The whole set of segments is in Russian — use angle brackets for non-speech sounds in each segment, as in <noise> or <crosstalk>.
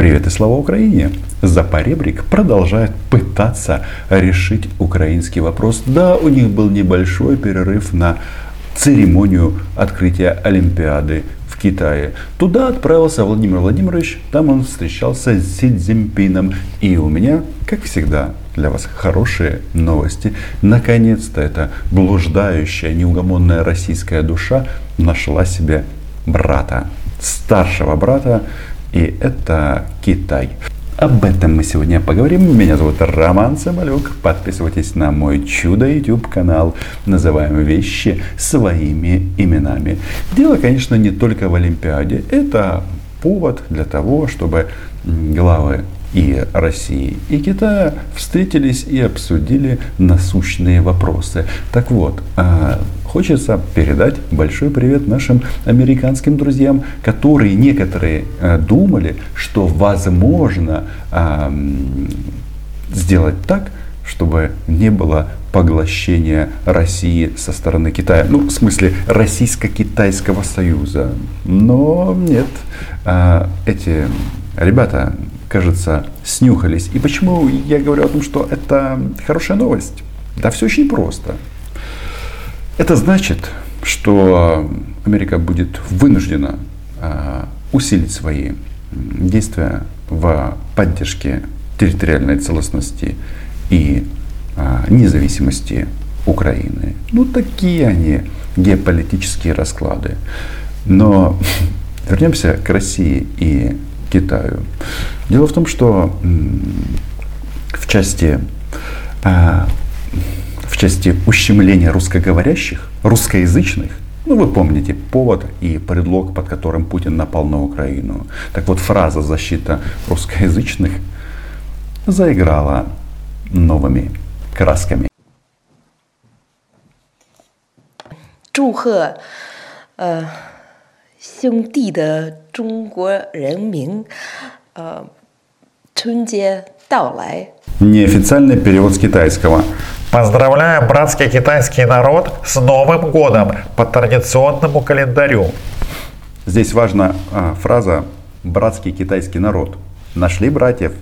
Привет и слава Украине! Запоребрик продолжает пытаться решить украинский вопрос. Да, у них был небольшой перерыв на церемонию открытия Олимпиады в Китае. Туда отправился Владимир Владимирович, там он встречался с Си Цзиньпином. И у меня, как всегда, для вас хорошие новости. Наконец-то эта блуждающая, неугомонная российская душа нашла себе брата, старшего брата, и это Китай. Об этом мы сегодня поговорим. Меня зовут Роман Самолюк. Подписывайтесь на мой чудо YouTube канал. Называем вещи своими именами. Дело, конечно, не только в Олимпиаде. Это повод для того, чтобы главы и России, и Китая встретились и обсудили насущные вопросы. Так вот, а, хочется передать большой привет нашим американским друзьям, которые некоторые а, думали, что возможно а, сделать так, чтобы не было поглощения России со стороны Китая. Ну, в смысле, Российско-Китайского союза. Но нет, эти ребята кажется, снюхались. И почему я говорю о том, что это хорошая новость? Да все очень просто. Это значит, что Америка будет вынуждена а, усилить свои действия в поддержке территориальной целостности и а, независимости Украины. Ну, такие они геополитические расклады. Но <laughs> вернемся к России и Китаю. Дело в том, что в части, а, в части ущемления русскоговорящих, русскоязычных, ну, вы помните повод и предлог, под которым Путин напал на Украину. Так вот, фраза «защита русскоязычных» заиграла новыми красками. 祝贺，呃，兄弟的中国人民，呃， 春节到来。Неофициальный перевод с китайского. Поздравляем братский китайский народ с Новым годом по традиционному календарю. Здесь важна а, фраза «братский китайский народ». Нашли братьев.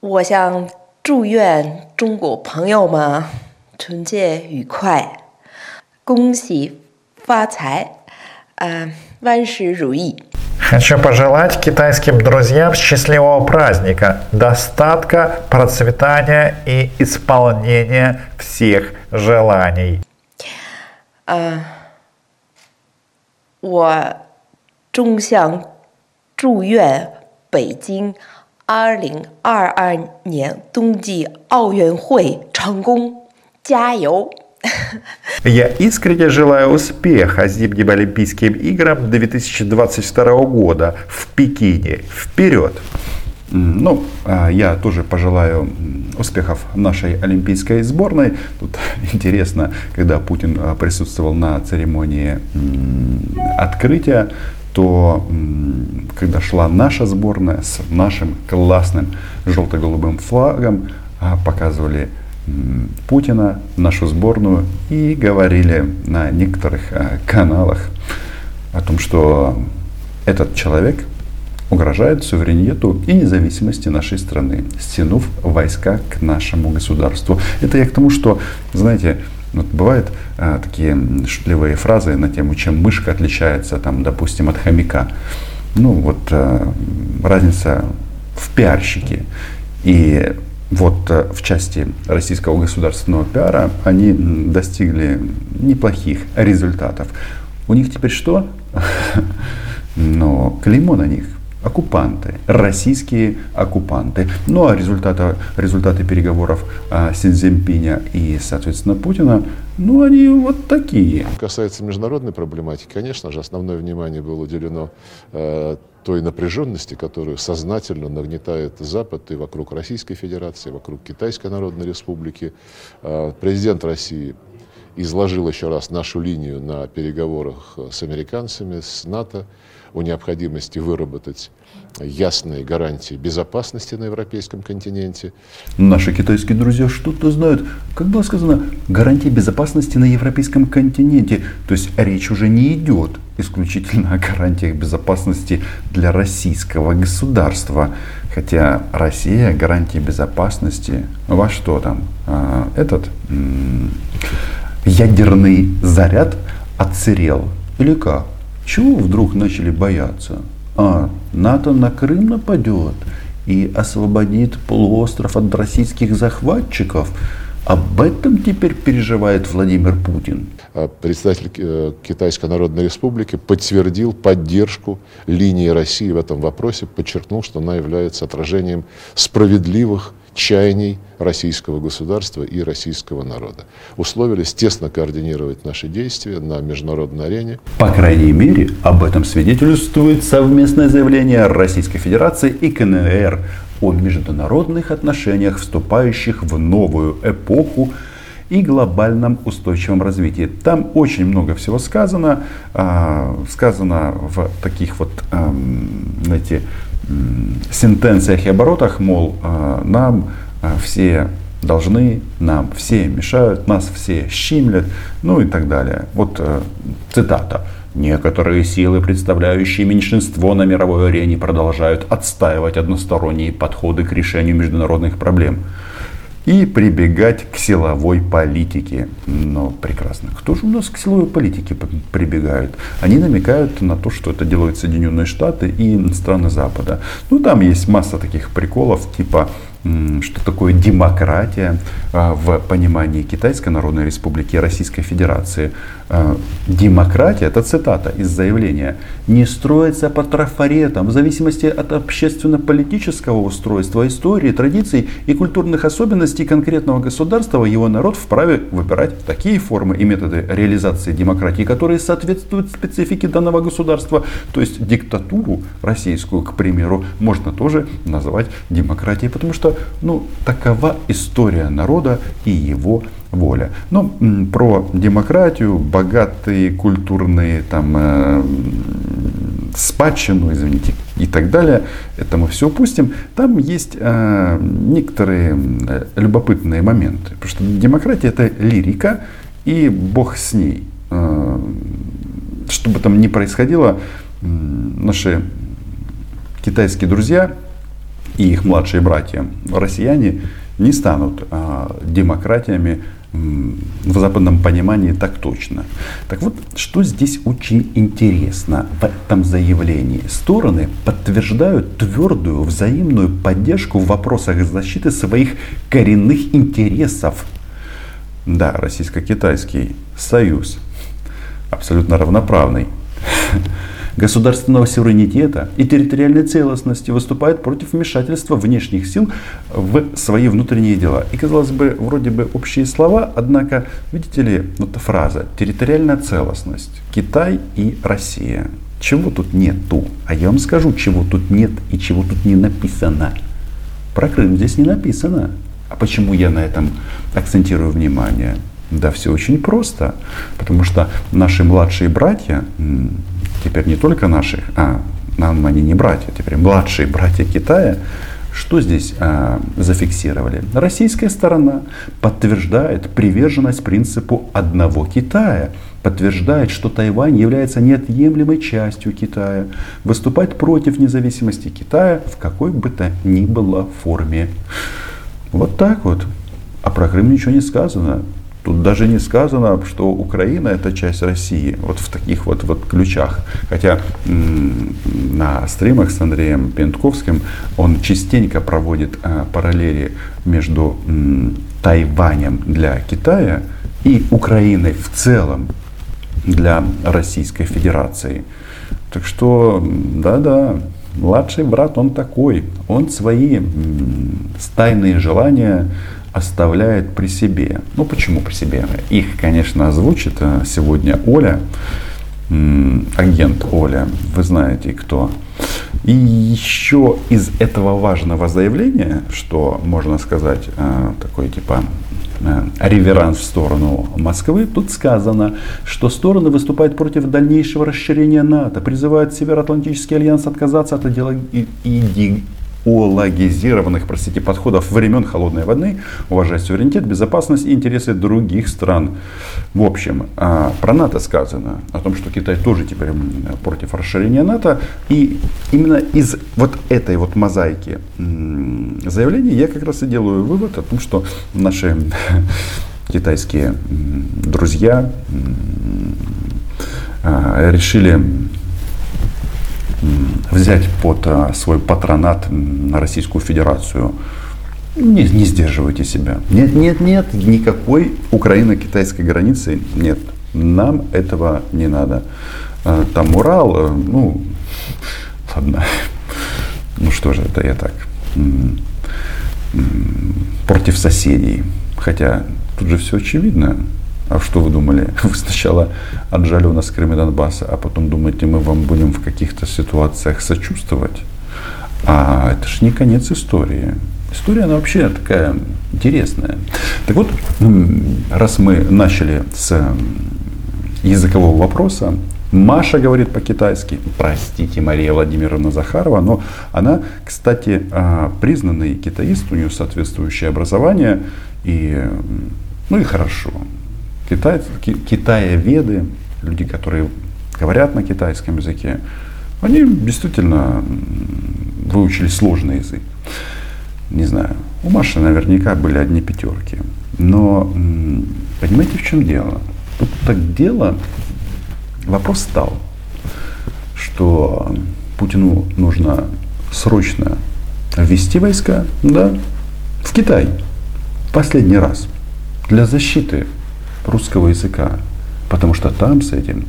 我想祝愿中国朋友们春节愉快，恭喜发财。呃，万事如意。 Хочу пожелать китайским друзьям счастливого праздника, достатка, процветания и исполнения всех желаний. 呃，我衷向祝愿北京二零二二年冬季奥运会成功，加油 ！Я искренне желаю успеха зимним Олимпийским играм 2022 года в Пекине. Вперед! Ну, а я тоже пожелаю успехов нашей олимпийской сборной. Тут <laughs> интересно, когда Путин а, присутствовал на церемонии открытия, то когда шла наша сборная с нашим классным желто-голубым флагом, а, показывали Путина, нашу сборную, и говорили на некоторых э, каналах о том, что этот человек угрожает суверенитету и независимости нашей страны, стянув войска к нашему государству. Это я к тому, что, знаете, вот бывают а, такие шутливые фразы на тему, чем мышка отличается, там, допустим, от хомяка. Ну, вот а, разница в пиарщике. И вот э, в части российского государственного пиара они достигли неплохих результатов. У них теперь что? <laughs> Но клеймо на них оккупанты, российские оккупанты. Ну а результаты, результаты переговоров а, Си Цзиньпиня и, соответственно, Путина, ну они вот такие. Касается международной проблематики, конечно же, основное внимание было уделено э, той напряженности, которую сознательно нагнетает Запад и вокруг Российской Федерации, вокруг Китайской Народной Республики. Э, президент России изложил еще раз нашу линию на переговорах с американцами, с НАТО. о необходимости выработать ясные гарантии безопасности на европейском континенте. Наши китайские друзья что-то знают. Как было сказано, гарантии безопасности на европейском континенте. То есть речь уже не идет исключительно о гарантиях безопасности для российского государства. Хотя Россия гарантии безопасности во что там? А, этот ядерный заряд отсырел. Или как? Чего вдруг начали бояться? А, НАТО на Крым нападет и освободит полуостров от российских захватчиков. Об этом теперь переживает Владимир Путин. А представитель э, Китайской Народной Республики подтвердил поддержку линии России в этом вопросе, подчеркнул, что она является отражением справедливых чаяний российского государства и российского народа. Условились тесно координировать наши действия на международной арене. По крайней мере, об этом свидетельствует совместное заявление Российской Федерации и КНР о международных отношениях, вступающих в новую эпоху и глобальном устойчивом развитии. Там очень много всего сказано, а, сказано в таких вот, знаете, сентенциях и оборотах, мол, а, нам все должны, нам все мешают, нас все щимлят, ну и так далее. Вот э, цитата. Некоторые силы, представляющие меньшинство на мировой арене, продолжают отстаивать односторонние подходы к решению международных проблем и прибегать к силовой политике. Но прекрасно. Кто же у нас к силовой политике прибегают? Они намекают на то, что это делают Соединенные Штаты и страны Запада. Ну, там есть масса таких приколов, типа что такое демократия а, в понимании Китайской Народной Республики и Российской Федерации. А, демократия, это цитата из заявления, не строится по трафаретам в зависимости от общественно-политического устройства, истории, традиций и культурных особенностей конкретного государства, его народ вправе выбирать такие формы и методы реализации демократии, которые соответствуют специфике данного государства. То есть диктатуру российскую, к примеру, можно тоже называть демократией, потому что ну, такова история народа и его воля. Но ну, про демократию, богатые культурные там э, спадщину, извините, и так далее, это мы все упустим. Там есть э, некоторые э, любопытные моменты, потому что демократия это лирика и Бог с ней. Э, что там ни происходило, наши китайские друзья и их младшие братья, россияне, не станут а, демократиями в западном понимании так точно. Так вот, что здесь очень интересно в этом заявлении? Стороны подтверждают твердую взаимную поддержку в вопросах защиты своих коренных интересов. Да, российско-китайский союз абсолютно равноправный <laughs> государственного суверенитета и территориальной целостности, выступает против вмешательства внешних сил в свои внутренние дела. И, казалось бы, вроде бы общие слова, однако, видите ли, вот эта фраза «территориальная целостность», Китай и Россия. Чего тут нету? А я вам скажу, чего тут нет и чего тут не написано. Про Крым здесь не написано. А почему я на этом акцентирую внимание? Да все очень просто. Потому что наши младшие братья, теперь не только наши, а нам они не братья, теперь младшие братья Китая, что здесь а, зафиксировали? Российская сторона подтверждает приверженность принципу одного Китая, подтверждает, что Тайвань является неотъемлемой частью Китая, выступает против независимости Китая в какой бы то ни было форме. Вот так вот. А про Крым ничего не сказано. Тут даже не сказано, что Украина это часть России, вот в таких вот, вот ключах. Хотя на стримах с Андреем Пентковским он частенько проводит а, параллели между Тайванем для Китая и Украиной в целом для Российской Федерации. Так что, да-да, младший брат он такой, он свои м, стайные желания оставляет при себе. Ну почему при себе? Их, конечно, озвучит э, сегодня Оля, агент Оля, вы знаете кто. И еще из этого важного заявления, что можно сказать, э, такой типа э, реверанс в сторону Москвы, тут сказано, что стороны выступают против дальнейшего расширения НАТО, призывают Североатлантический альянс отказаться от идеологии идеологизированных, простите, подходов времен Холодной войны, уважать суверенитет, безопасность и интересы других стран. В общем, а, про НАТО сказано, о том, что Китай тоже теперь против расширения НАТО. И именно из вот этой вот мозаики заявлений я как раз и делаю вывод о том, что наши <laughs> китайские друзья а, решили взять под а, свой патронат на Российскую Федерацию. Не, не сдерживайте себя. Нет, нет, нет, никакой Украино-китайской границы нет. Нам этого не надо. А, там Урал, э, ну, ладно. Ну что же, это я так. Против соседей. Хотя тут же все очевидно. А что вы думали? <laughs> Вы сначала отжали у нас Крым и Донбасс, а потом думаете, мы вам будем в каких-то ситуациях сочувствовать? А это же не конец истории. История, она вообще такая интересная. Так вот, раз мы начали с языкового вопроса, Маша говорит по-китайски. Простите, Мария Владимировна Захарова, но она, кстати, а, признанный китаист, у нее соответствующее образование, и, ну и хорошо. Китай, китаеведы, люди, которые говорят на китайском языке, они действительно выучили сложный язык. Не знаю, у Маши наверняка были одни пятерки. Но понимаете, в чем дело? Тут так дело, вопрос стал, что Путину нужно срочно ввести войска да, в Китай. Последний раз. Для защиты русского языка, потому что там с этим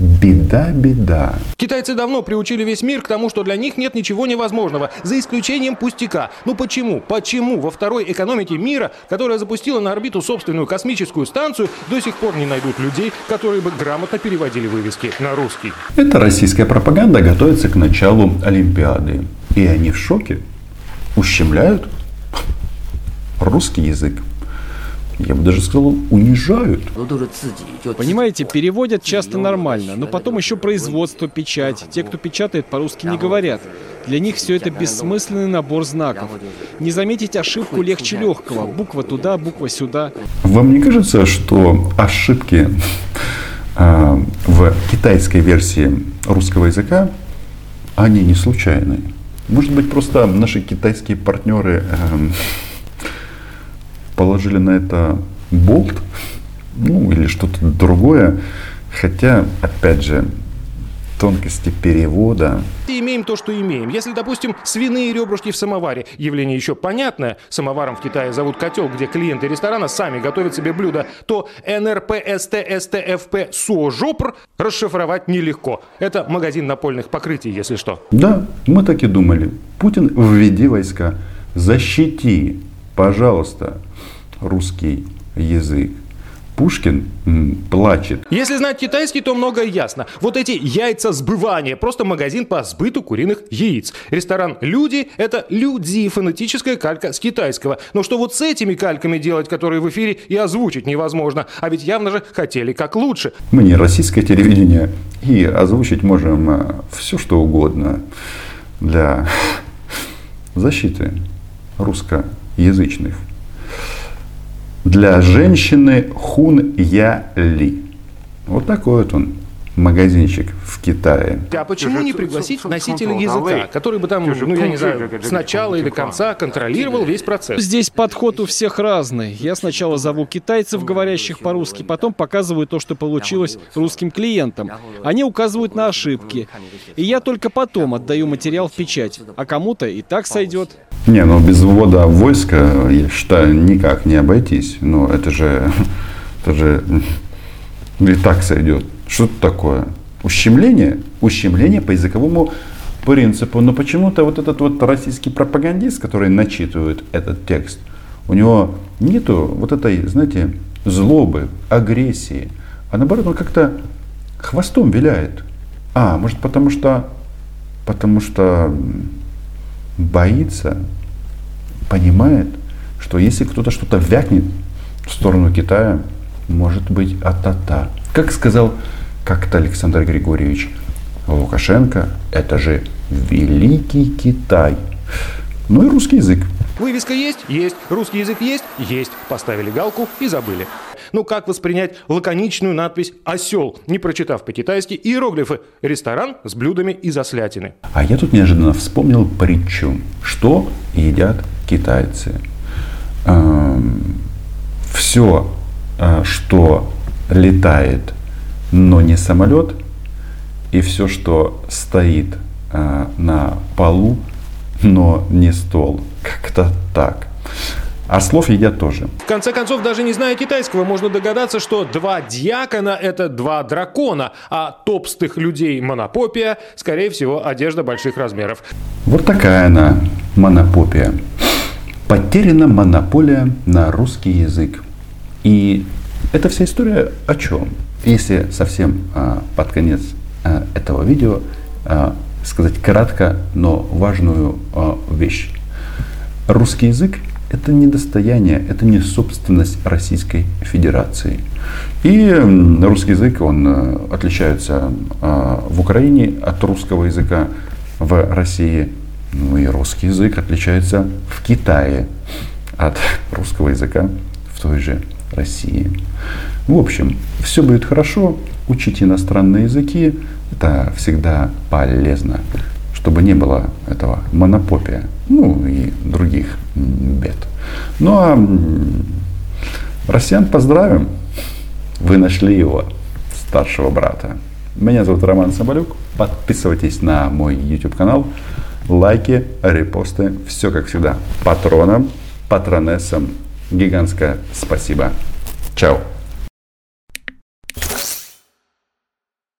Беда-беда. Китайцы давно приучили весь мир к тому, что для них нет ничего невозможного, за исключением пустяка. Ну почему? Почему во второй экономике мира, которая запустила на орбиту собственную космическую станцию, до сих пор не найдут людей, которые бы грамотно переводили вывески на русский? Эта российская пропаганда готовится к началу Олимпиады. И они в шоке. Ущемляют русский язык я бы даже сказал, унижают. Понимаете, переводят часто нормально, но потом еще производство, печать. Те, кто печатает, по-русски не говорят. Для них все это бессмысленный набор знаков. Не заметить ошибку легче легкого. Буква туда, буква сюда. Вам не кажется, что ошибки э, в китайской версии русского языка, они не случайные? Может быть, просто наши китайские партнеры э, положили на это болт, ну или что-то другое. Хотя, опять же, тонкости перевода. Имеем то, что имеем. Если, допустим, свиные ребрышки в самоваре, явление еще понятное, самоваром в Китае зовут котел, где клиенты ресторана сами готовят себе блюдо, то НРП, СТ, СТФП, СОЖОПР расшифровать нелегко. Это магазин напольных покрытий, если что. Да, мы так и думали. Путин, введи войска, защити, пожалуйста, русский язык. Пушкин плачет. Если знать китайский, то многое ясно. Вот эти яйца сбывания, просто магазин по сбыту куриных яиц. Ресторан «Люди» — это «люди», фонетическая калька с китайского. Но что вот с этими кальками делать, которые в эфире и озвучить невозможно? А ведь явно же хотели как лучше. Мы не российское телевидение, и озвучить можем э, все, что угодно для <laughs> защиты русскоязычных для женщины Хун Я Ли. Вот такой вот он магазинчик в Китае. А почему не пригласить носителя языка, который бы там, ну я не знаю, с начала или конца контролировал весь процесс? Здесь подход у всех разный. Я сначала зову китайцев, говорящих по-русски, потом показываю то, что получилось русским клиентам. Они указывают на ошибки. И я только потом отдаю материал в печать. А кому-то и так сойдет. Не, ну без ввода войска, я считаю, никак не обойтись. Но это же, <laughs> это же <laughs> и так сойдет. Что это такое? Ущемление? Ущемление по языковому принципу. Но почему-то вот этот вот российский пропагандист, который начитывает этот текст, у него нету вот этой, знаете, злобы, агрессии. А наоборот, он как-то хвостом виляет. А, может потому что, потому что боится, понимает, что если кто-то что-то вякнет, в сторону Китая может быть атата. Как сказал как-то Александр Григорьевич Лукашенко, это же великий Китай. Ну и русский язык. Вывеска есть? Есть. Русский язык есть? Есть. Поставили галку и забыли. Ну как воспринять лаконичную надпись «Осел», не прочитав по-китайски иероглифы «Ресторан с блюдами из ослятины». А я тут неожиданно вспомнил притчу, что едят китайцы. Эм, все, э, что летает, но не самолет, и все, что стоит э, на полу, но не стол. Как-то так. А слов едят тоже. В конце концов, даже не зная китайского, можно догадаться, что два дьякона – это два дракона, а топстых людей монопопия, скорее всего, одежда больших размеров. Вот такая она, монопопия. Потеряна монополия на русский язык. И эта вся история о чем? Если совсем а, под конец а, этого видео а, сказать кратко, но важную а, вещь. Русский язык – это не достояние, это не собственность Российской Федерации. И русский язык, он э, отличается а, в Украине от русского языка в России. Ну и русский язык отличается в Китае от русского языка в той же России. В общем, все будет хорошо, учите иностранные языки, это всегда полезно чтобы не было этого монопопия, ну и других бед. Ну а россиян поздравим, вы нашли его, старшего брата. Меня зовут Роман Соболюк, подписывайтесь на мой YouTube канал, лайки, репосты, все как всегда. Патронам, патронессам, гигантское спасибо. Чао.